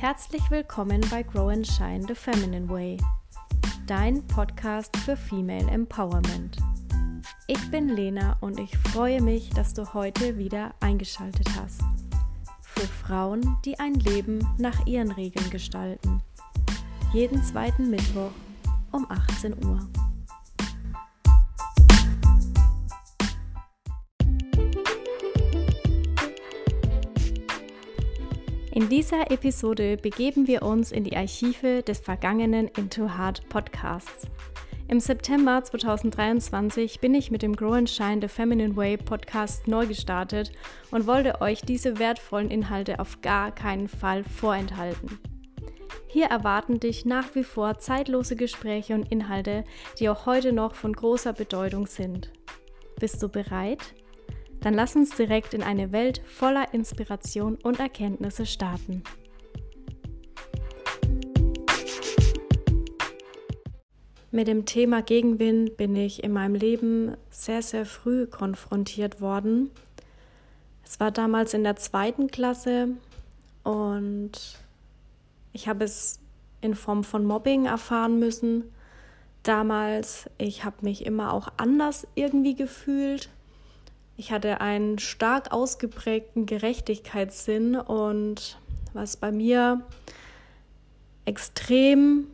Herzlich willkommen bei Grow and Shine the Feminine Way, dein Podcast für Female Empowerment. Ich bin Lena und ich freue mich, dass du heute wieder eingeschaltet hast. Für Frauen, die ein Leben nach ihren Regeln gestalten. Jeden zweiten Mittwoch um 18 Uhr. In dieser Episode begeben wir uns in die Archive des vergangenen Into Heart Podcasts. Im September 2023 bin ich mit dem Grow and Shine The Feminine Way Podcast neu gestartet und wollte euch diese wertvollen Inhalte auf gar keinen Fall vorenthalten. Hier erwarten dich nach wie vor zeitlose Gespräche und Inhalte, die auch heute noch von großer Bedeutung sind. Bist du bereit? Dann lass uns direkt in eine Welt voller Inspiration und Erkenntnisse starten. Mit dem Thema Gegenwind bin ich in meinem Leben sehr, sehr früh konfrontiert worden. Es war damals in der zweiten Klasse und ich habe es in Form von Mobbing erfahren müssen. Damals, ich habe mich immer auch anders irgendwie gefühlt. Ich hatte einen stark ausgeprägten Gerechtigkeitssinn und was bei mir extrem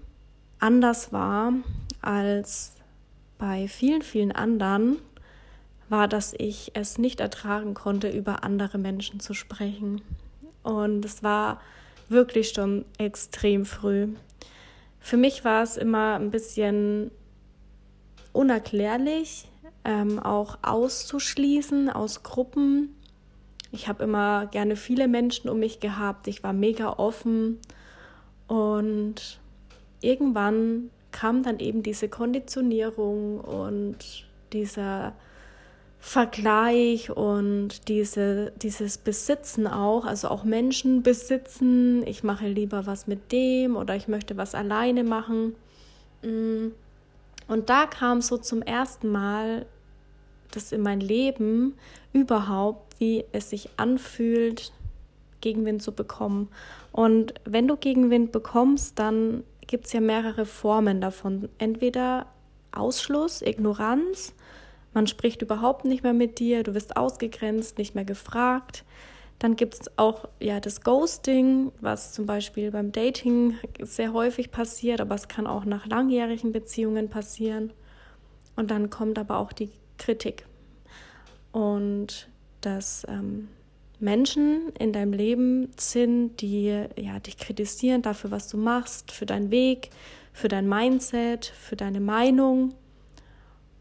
anders war als bei vielen, vielen anderen, war, dass ich es nicht ertragen konnte, über andere Menschen zu sprechen. Und es war wirklich schon extrem früh. Für mich war es immer ein bisschen unerklärlich, ähm, auch auszuschließen aus Gruppen. Ich habe immer gerne viele Menschen um mich gehabt. Ich war mega offen. Und irgendwann kam dann eben diese Konditionierung und dieser Vergleich und diese, dieses Besitzen auch, also auch Menschen besitzen. Ich mache lieber was mit dem oder ich möchte was alleine machen. Mm. Und da kam so zum ersten Mal das in mein Leben überhaupt, wie es sich anfühlt, Gegenwind zu bekommen. Und wenn du Gegenwind bekommst, dann gibt es ja mehrere Formen davon. Entweder Ausschluss, Ignoranz, man spricht überhaupt nicht mehr mit dir, du wirst ausgegrenzt, nicht mehr gefragt. Dann gibt es auch ja, das Ghosting, was zum Beispiel beim Dating sehr häufig passiert, aber es kann auch nach langjährigen Beziehungen passieren. Und dann kommt aber auch die Kritik. Und dass ähm, Menschen in deinem Leben sind, die ja, dich kritisieren dafür, was du machst, für deinen Weg, für dein Mindset, für deine Meinung.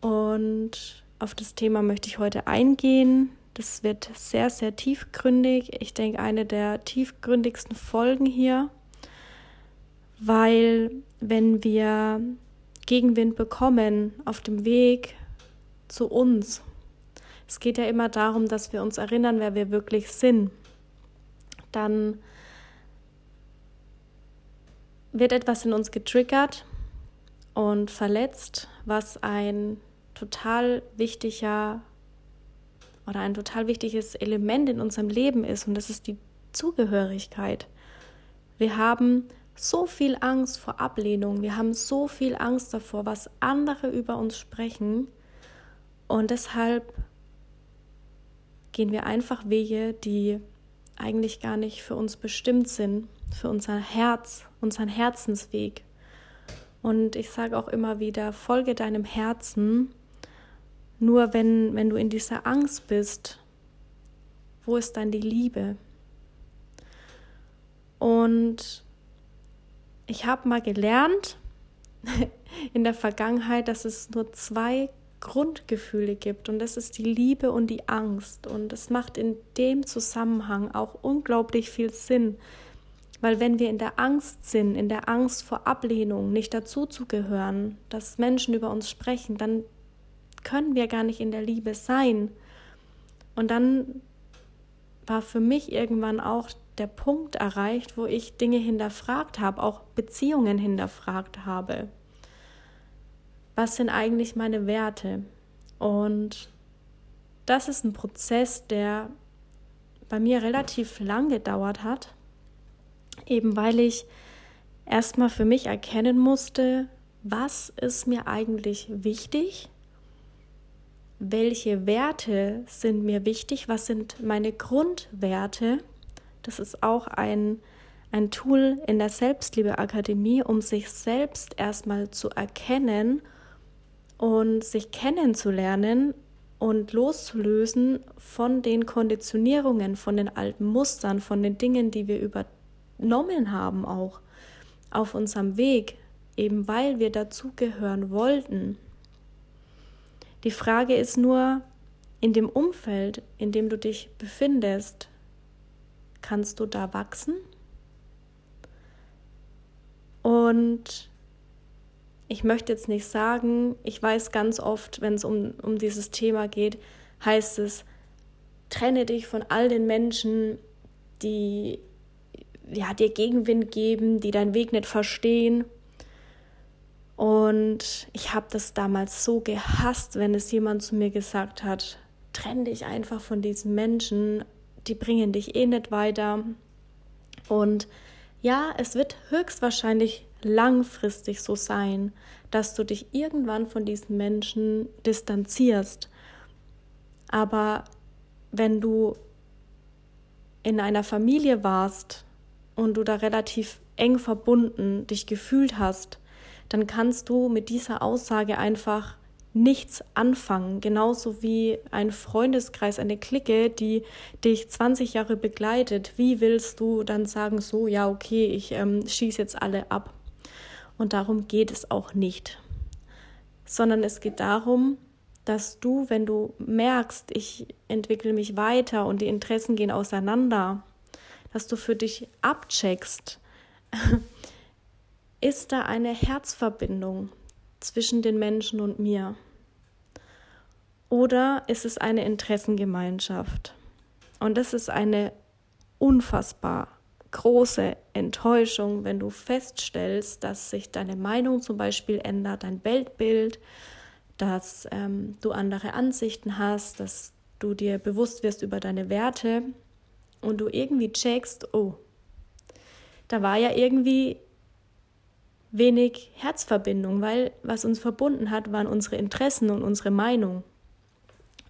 Und auf das Thema möchte ich heute eingehen. Das wird sehr, sehr tiefgründig. Ich denke, eine der tiefgründigsten Folgen hier, weil wenn wir Gegenwind bekommen auf dem Weg zu uns. Es geht ja immer darum, dass wir uns erinnern, wer wir wirklich sind. Dann wird etwas in uns getriggert und verletzt, was ein total wichtiger oder ein total wichtiges Element in unserem Leben ist und das ist die Zugehörigkeit. Wir haben so viel Angst vor Ablehnung, wir haben so viel Angst davor, was andere über uns sprechen und deshalb gehen wir einfach Wege, die eigentlich gar nicht für uns bestimmt sind, für unser Herz, unseren Herzensweg. Und ich sage auch immer wieder, folge deinem Herzen, nur wenn, wenn du in dieser Angst bist, wo ist dann die Liebe? Und ich habe mal gelernt in der Vergangenheit, dass es nur zwei Grundgefühle gibt und das ist die Liebe und die Angst. Und es macht in dem Zusammenhang auch unglaublich viel Sinn, weil wenn wir in der Angst sind, in der Angst vor Ablehnung, nicht dazuzugehören, dass Menschen über uns sprechen, dann können wir gar nicht in der Liebe sein. Und dann war für mich irgendwann auch der Punkt erreicht, wo ich Dinge hinterfragt habe, auch Beziehungen hinterfragt habe was sind eigentlich meine Werte? Und das ist ein Prozess, der bei mir relativ lang gedauert hat. Eben weil ich erstmal für mich erkennen musste, was ist mir eigentlich wichtig, welche Werte sind mir wichtig, was sind meine Grundwerte. Das ist auch ein, ein Tool in der Selbstliebeakademie, um sich selbst erstmal zu erkennen und sich kennenzulernen und loszulösen von den Konditionierungen, von den alten Mustern, von den Dingen, die wir übernommen haben, auch auf unserem Weg, eben weil wir dazugehören wollten. Die Frage ist nur, in dem Umfeld, in dem du dich befindest, kannst du da wachsen? Und ich möchte jetzt nicht sagen, ich weiß ganz oft, wenn es um, um dieses Thema geht, heißt es, trenne dich von all den Menschen, die ja, dir Gegenwind geben, die deinen Weg nicht verstehen. Und ich habe das damals so gehasst, wenn es jemand zu mir gesagt hat, trenn dich einfach von diesen Menschen, die bringen dich eh nicht weiter. Und ja, es wird höchstwahrscheinlich langfristig so sein, dass du dich irgendwann von diesen Menschen distanzierst. Aber wenn du in einer Familie warst und du da relativ eng verbunden dich gefühlt hast, dann kannst du mit dieser Aussage einfach nichts anfangen. Genauso wie ein Freundeskreis, eine Clique, die dich 20 Jahre begleitet. Wie willst du dann sagen, so, ja, okay, ich ähm, schieße jetzt alle ab? Und darum geht es auch nicht. Sondern es geht darum, dass du, wenn du merkst, ich entwickle mich weiter und die Interessen gehen auseinander, dass du für dich abcheckst, ist da eine Herzverbindung zwischen den Menschen und mir? Oder ist es eine Interessengemeinschaft? Und das ist eine unfassbar große Enttäuschung, wenn du feststellst, dass sich deine Meinung zum Beispiel ändert, dein Weltbild, dass ähm, du andere Ansichten hast, dass du dir bewusst wirst über deine Werte und du irgendwie checkst, oh, da war ja irgendwie wenig Herzverbindung, weil was uns verbunden hat, waren unsere Interessen und unsere Meinung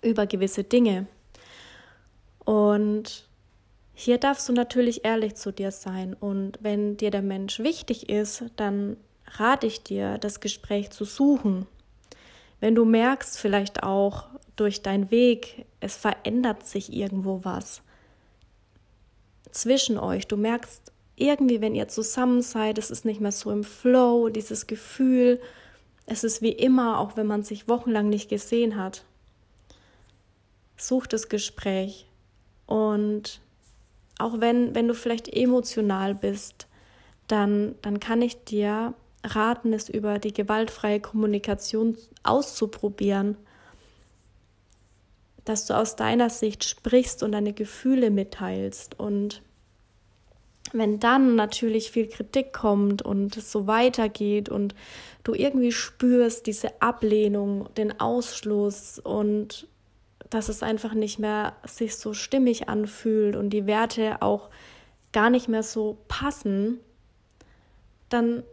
über gewisse Dinge. Und hier darfst du natürlich ehrlich zu dir sein und wenn dir der Mensch wichtig ist, dann rate ich dir, das Gespräch zu suchen. Wenn du merkst, vielleicht auch durch deinen Weg, es verändert sich irgendwo was zwischen euch, du merkst irgendwie, wenn ihr zusammen seid, es ist nicht mehr so im Flow, dieses Gefühl, es ist wie immer, auch wenn man sich wochenlang nicht gesehen hat. Such das Gespräch und auch wenn, wenn du vielleicht emotional bist, dann, dann kann ich dir raten, es über die gewaltfreie Kommunikation auszuprobieren, dass du aus deiner Sicht sprichst und deine Gefühle mitteilst. Und wenn dann natürlich viel Kritik kommt und es so weitergeht und du irgendwie spürst diese Ablehnung, den Ausschluss und dass es einfach nicht mehr sich so stimmig anfühlt und die Werte auch gar nicht mehr so passen, dann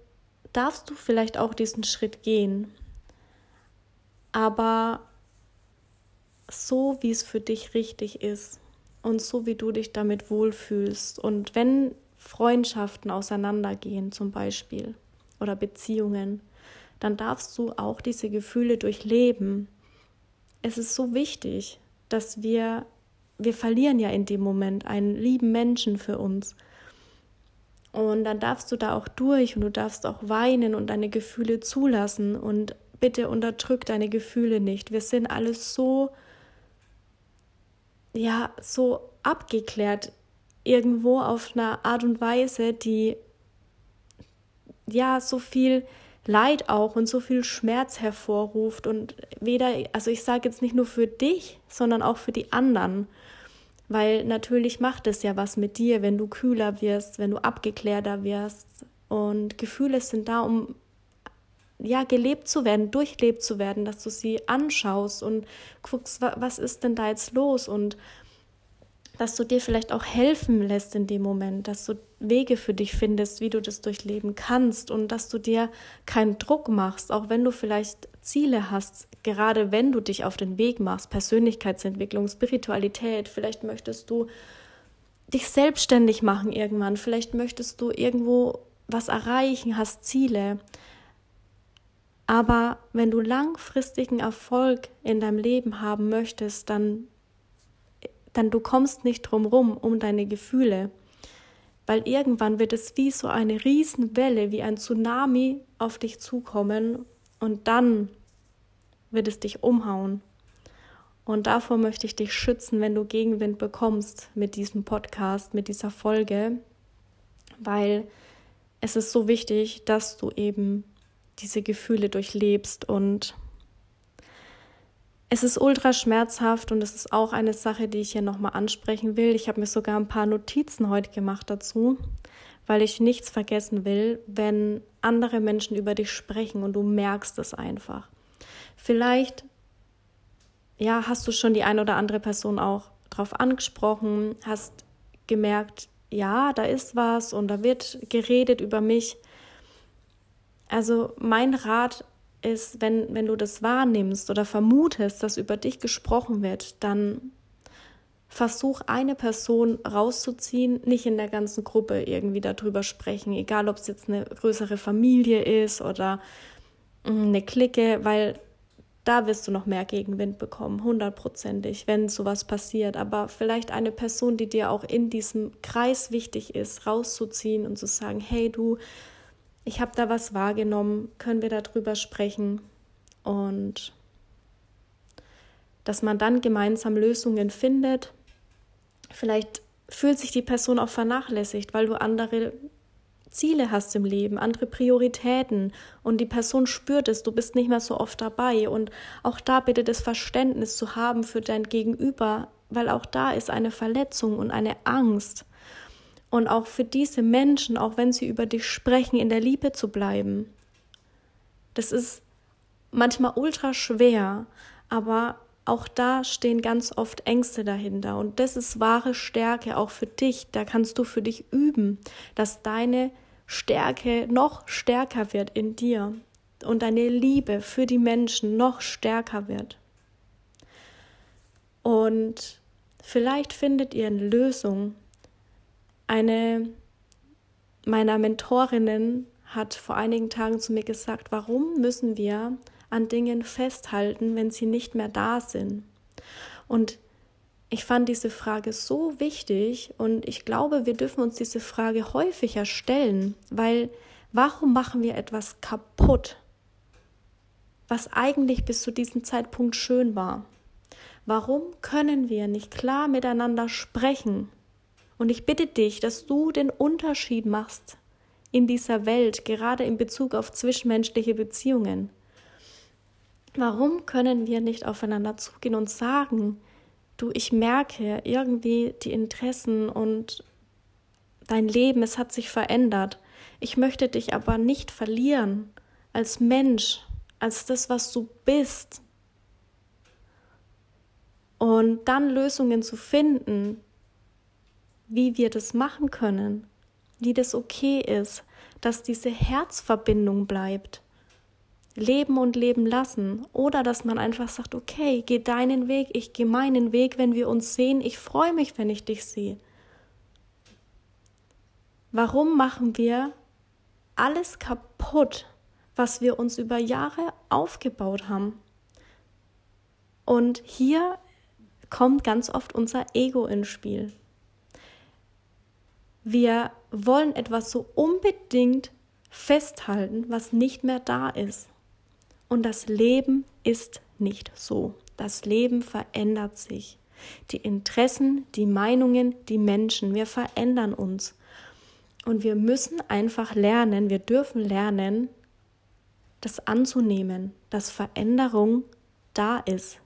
darfst du vielleicht auch diesen Schritt gehen. Aber so, wie es für dich richtig ist und so, wie du dich damit wohlfühlst. Und wenn Freundschaften auseinandergehen zum Beispiel oder Beziehungen, dann darfst du auch diese Gefühle durchleben es ist so wichtig, dass wir, wir verlieren ja in dem Moment einen lieben Menschen für uns. Und dann darfst du da auch durch und du darfst auch weinen und deine Gefühle zulassen und bitte unterdrück deine Gefühle nicht. Wir sind alles so, ja, so abgeklärt irgendwo auf eine Art und Weise, die ja so viel Leid auch und so viel Schmerz hervorruft und weder, also ich sage jetzt nicht nur für dich, sondern auch für die anderen, weil natürlich macht es ja was mit dir, wenn du kühler wirst, wenn du abgeklärter wirst. Und Gefühle sind da, um ja gelebt zu werden, durchlebt zu werden, dass du sie anschaust und guckst, was ist denn da jetzt los? Und dass du dir vielleicht auch helfen lässt in dem Moment, dass du Wege für dich findest, wie du das durchleben kannst und dass du dir keinen Druck machst, auch wenn du vielleicht Ziele hast, gerade wenn du dich auf den Weg machst, Persönlichkeitsentwicklung, Spiritualität, vielleicht möchtest du dich selbstständig machen irgendwann, vielleicht möchtest du irgendwo was erreichen, hast Ziele. Aber wenn du langfristigen Erfolg in deinem Leben haben möchtest, dann dann du kommst nicht drum rum um deine Gefühle, weil irgendwann wird es wie so eine Riesenwelle, wie ein Tsunami auf dich zukommen und dann wird es dich umhauen. Und davor möchte ich dich schützen, wenn du Gegenwind bekommst mit diesem Podcast, mit dieser Folge, weil es ist so wichtig, dass du eben diese Gefühle durchlebst und es ist ultra schmerzhaft und es ist auch eine Sache, die ich hier nochmal ansprechen will. Ich habe mir sogar ein paar Notizen heute gemacht dazu, weil ich nichts vergessen will, wenn andere Menschen über dich sprechen und du merkst es einfach. Vielleicht, ja, hast du schon die eine oder andere Person auch drauf angesprochen, hast gemerkt, ja, da ist was und da wird geredet über mich. Also mein Rat ist, wenn, wenn du das wahrnimmst oder vermutest, dass über dich gesprochen wird, dann versuch eine Person rauszuziehen, nicht in der ganzen Gruppe irgendwie darüber sprechen, egal ob es jetzt eine größere Familie ist oder mm, eine Clique, weil da wirst du noch mehr Gegenwind bekommen, hundertprozentig, wenn sowas passiert. Aber vielleicht eine Person, die dir auch in diesem Kreis wichtig ist, rauszuziehen und zu sagen, hey du, ich habe da was wahrgenommen, können wir darüber sprechen? Und dass man dann gemeinsam Lösungen findet. Vielleicht fühlt sich die Person auch vernachlässigt, weil du andere Ziele hast im Leben, andere Prioritäten. Und die Person spürt es, du bist nicht mehr so oft dabei. Und auch da bitte das Verständnis zu haben für dein Gegenüber, weil auch da ist eine Verletzung und eine Angst und auch für diese Menschen, auch wenn sie über dich sprechen, in der Liebe zu bleiben. Das ist manchmal ultra schwer, aber auch da stehen ganz oft Ängste dahinter und das ist wahre Stärke auch für dich. Da kannst du für dich üben, dass deine Stärke noch stärker wird in dir und deine Liebe für die Menschen noch stärker wird. Und vielleicht findet ihr eine Lösung, eine meiner Mentorinnen hat vor einigen Tagen zu mir gesagt, warum müssen wir an Dingen festhalten, wenn sie nicht mehr da sind? Und ich fand diese Frage so wichtig und ich glaube, wir dürfen uns diese Frage häufiger stellen, weil warum machen wir etwas kaputt, was eigentlich bis zu diesem Zeitpunkt schön war? Warum können wir nicht klar miteinander sprechen? Und ich bitte dich, dass du den Unterschied machst in dieser Welt, gerade in Bezug auf zwischenmenschliche Beziehungen. Warum können wir nicht aufeinander zugehen und sagen, du, ich merke irgendwie die Interessen und dein Leben, es hat sich verändert. Ich möchte dich aber nicht verlieren als Mensch, als das, was du bist. Und dann Lösungen zu finden, wie wir das machen können, wie das okay ist, dass diese Herzverbindung bleibt. Leben und leben lassen. Oder dass man einfach sagt, okay, geh deinen Weg, ich gehe meinen Weg, wenn wir uns sehen, ich freue mich, wenn ich dich sehe. Warum machen wir alles kaputt, was wir uns über Jahre aufgebaut haben? Und hier kommt ganz oft unser Ego ins Spiel. Wir wollen etwas so unbedingt festhalten, was nicht mehr da ist. Und das Leben ist nicht so. Das Leben verändert sich. Die Interessen, die Meinungen, die Menschen, wir verändern uns. Und wir müssen einfach lernen, wir dürfen lernen, das anzunehmen, dass Veränderung da ist.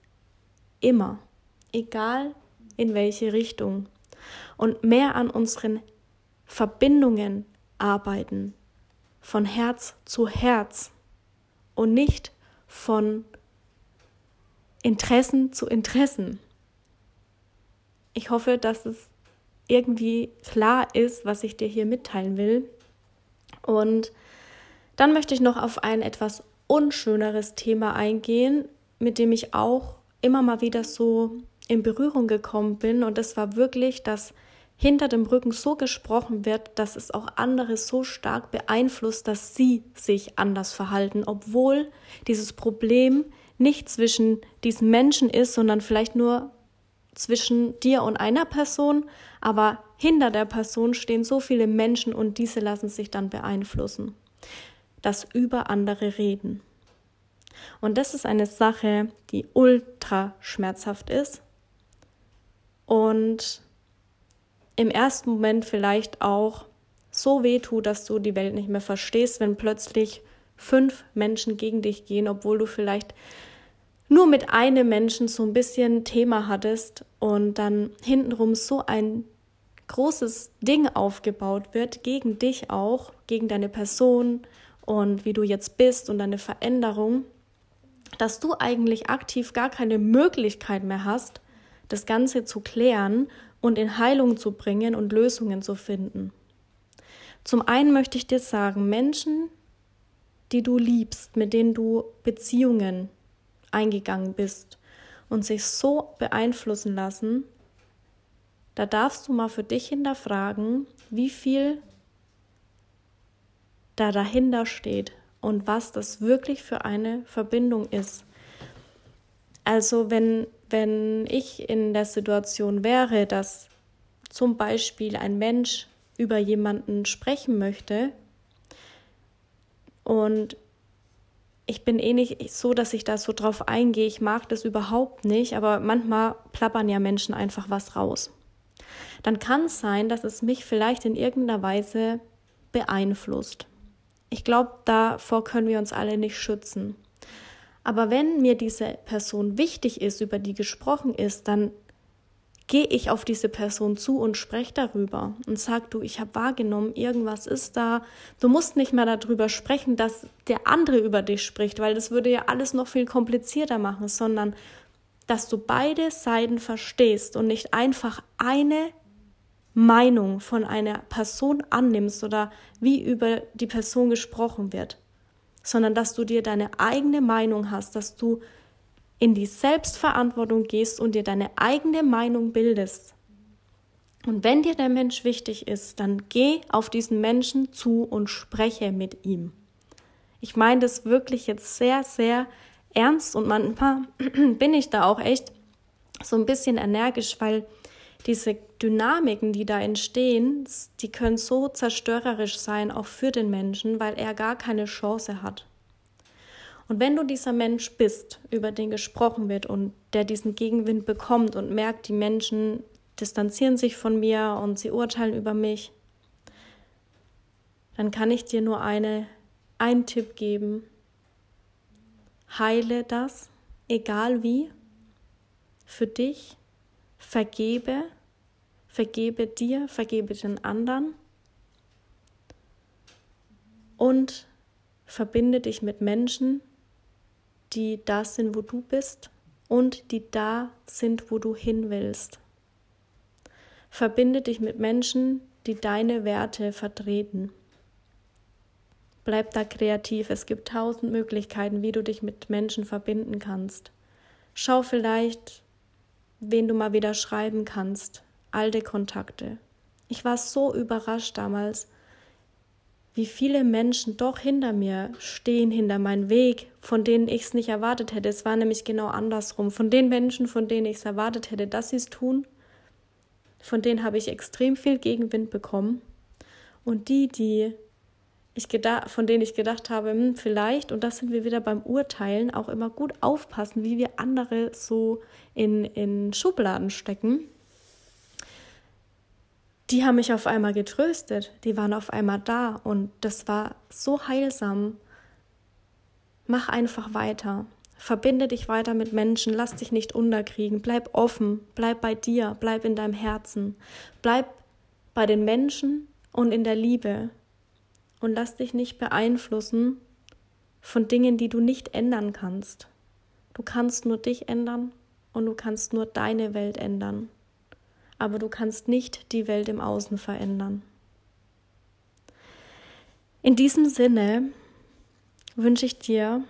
Immer. Egal in welche Richtung. Und mehr an unseren Verbindungen arbeiten, von Herz zu Herz und nicht von Interessen zu Interessen. Ich hoffe, dass es irgendwie klar ist, was ich dir hier mitteilen will. Und dann möchte ich noch auf ein etwas unschöneres Thema eingehen, mit dem ich auch immer mal wieder so in Berührung gekommen bin. Und das war wirklich, dass hinter dem Rücken so gesprochen wird, dass es auch andere so stark beeinflusst, dass sie sich anders verhalten, obwohl dieses Problem nicht zwischen diesen Menschen ist, sondern vielleicht nur zwischen dir und einer Person, aber hinter der Person stehen so viele Menschen und diese lassen sich dann beeinflussen. Das über andere reden. Und das ist eine Sache, die ultra schmerzhaft ist und im ersten Moment vielleicht auch so weh tut, dass du die Welt nicht mehr verstehst, wenn plötzlich fünf Menschen gegen dich gehen, obwohl du vielleicht nur mit einem Menschen so ein bisschen Thema hattest und dann hintenrum so ein großes Ding aufgebaut wird, gegen dich auch, gegen deine Person und wie du jetzt bist und deine Veränderung, dass du eigentlich aktiv gar keine Möglichkeit mehr hast, das Ganze zu klären und in Heilung zu bringen und Lösungen zu finden. Zum einen möchte ich dir sagen, Menschen, die du liebst, mit denen du Beziehungen eingegangen bist und sich so beeinflussen lassen, da darfst du mal für dich hinterfragen, wie viel da dahinter steht und was das wirklich für eine Verbindung ist. Also wenn, wenn ich in der Situation wäre, dass zum Beispiel ein Mensch über jemanden sprechen möchte und ich bin eh nicht so, dass ich da so drauf eingehe. Ich mag das überhaupt nicht, aber manchmal plappern ja Menschen einfach was raus. Dann kann es sein, dass es mich vielleicht in irgendeiner Weise beeinflusst. Ich glaube, davor können wir uns alle nicht schützen. Aber wenn mir diese Person wichtig ist, über die gesprochen ist, dann gehe ich auf diese Person zu und spreche darüber und sag du, ich habe wahrgenommen, irgendwas ist da. Du musst nicht mehr darüber sprechen, dass der andere über dich spricht, weil das würde ja alles noch viel komplizierter machen, sondern dass du beide Seiten verstehst und nicht einfach eine Meinung von einer Person annimmst oder wie über die Person gesprochen wird, sondern dass du dir deine eigene Meinung hast, dass du in die Selbstverantwortung gehst und dir deine eigene Meinung bildest. Und wenn dir der Mensch wichtig ist, dann geh auf diesen Menschen zu und spreche mit ihm. Ich meine das wirklich jetzt sehr, sehr ernst und manchmal bin ich da auch echt so ein bisschen energisch, weil diese Dynamiken, die da entstehen, die können so zerstörerisch sein, auch für den Menschen, weil er gar keine Chance hat. Und wenn du dieser Mensch bist, über den gesprochen wird und der diesen Gegenwind bekommt und merkt, die Menschen distanzieren sich von mir und sie urteilen über mich, dann kann ich dir nur eine, einen Tipp geben. Heile das, egal wie, für dich, vergebe, vergebe dir, vergebe den anderen und verbinde dich mit Menschen, die da sind, wo du bist und die da sind, wo du hin willst. Verbinde dich mit Menschen, die deine Werte vertreten. Bleib da kreativ. Es gibt tausend Möglichkeiten, wie du dich mit Menschen verbinden kannst. Schau vielleicht, wen du mal wieder schreiben kannst. Alte Kontakte. Ich war so überrascht damals, wie viele Menschen doch hinter mir stehen, hinter meinem Weg, von denen ich es nicht erwartet hätte. Es war nämlich genau andersrum. Von den Menschen, von denen ich es erwartet hätte, dass sie es tun, von denen habe ich extrem viel Gegenwind bekommen. Und die, die ich gedacht, von denen ich gedacht habe, hm, vielleicht, und das sind wir wieder beim Urteilen, auch immer gut aufpassen, wie wir andere so in, in Schubladen stecken die haben mich auf einmal getröstet, die waren auf einmal da und das war so heilsam. Mach einfach weiter. Verbinde dich weiter mit Menschen, lass dich nicht unterkriegen, bleib offen, bleib bei dir, bleib in deinem Herzen, bleib bei den Menschen und in der Liebe und lass dich nicht beeinflussen von Dingen, die du nicht ändern kannst. Du kannst nur dich ändern und du kannst nur deine Welt ändern. aber du kannst nicht die Welt im Außen verändern. In diesem Sinne wünsche ich dir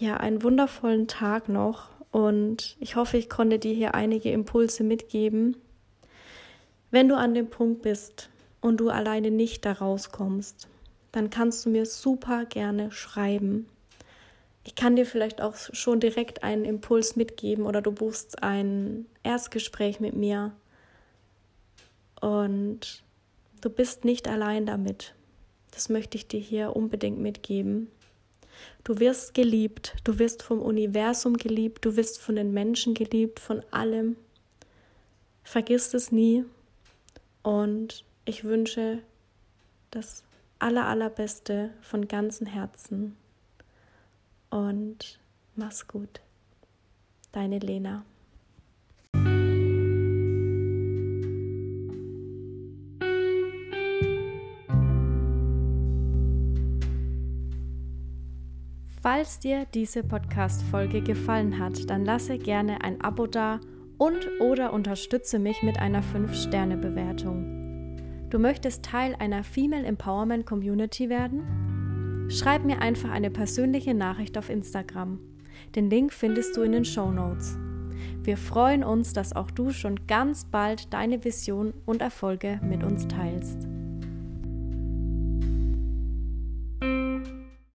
ja einen wundervollen Tag noch und ich hoffe, ich konnte dir hier einige Impulse mitgeben. Wenn du an dem Punkt bist und du alleine nicht da rauskommst, dann kannst du mir super gerne schreiben. Ich kann dir vielleicht auch schon direkt einen Impuls mitgeben oder du buchst ein Erstgespräch mit mir und du bist nicht allein damit. Das möchte ich dir hier unbedingt mitgeben. Du wirst geliebt, du wirst vom Universum geliebt, du wirst von den Menschen geliebt, von allem. Vergiss es nie und ich wünsche das aller, allerbeste von ganzem Herzen und mach's gut. Deine Lena. Falls dir diese Podcast-Folge gefallen hat, dann lasse gerne ein Abo da und oder unterstütze mich mit einer 5-Sterne-Bewertung. Du möchtest Teil einer Female Empowerment Community werden? Schreib mir einfach eine persönliche Nachricht auf Instagram. Den Link findest du in den Show Notes. Wir freuen uns, dass auch du schon ganz bald deine Vision und Erfolge mit uns teilst.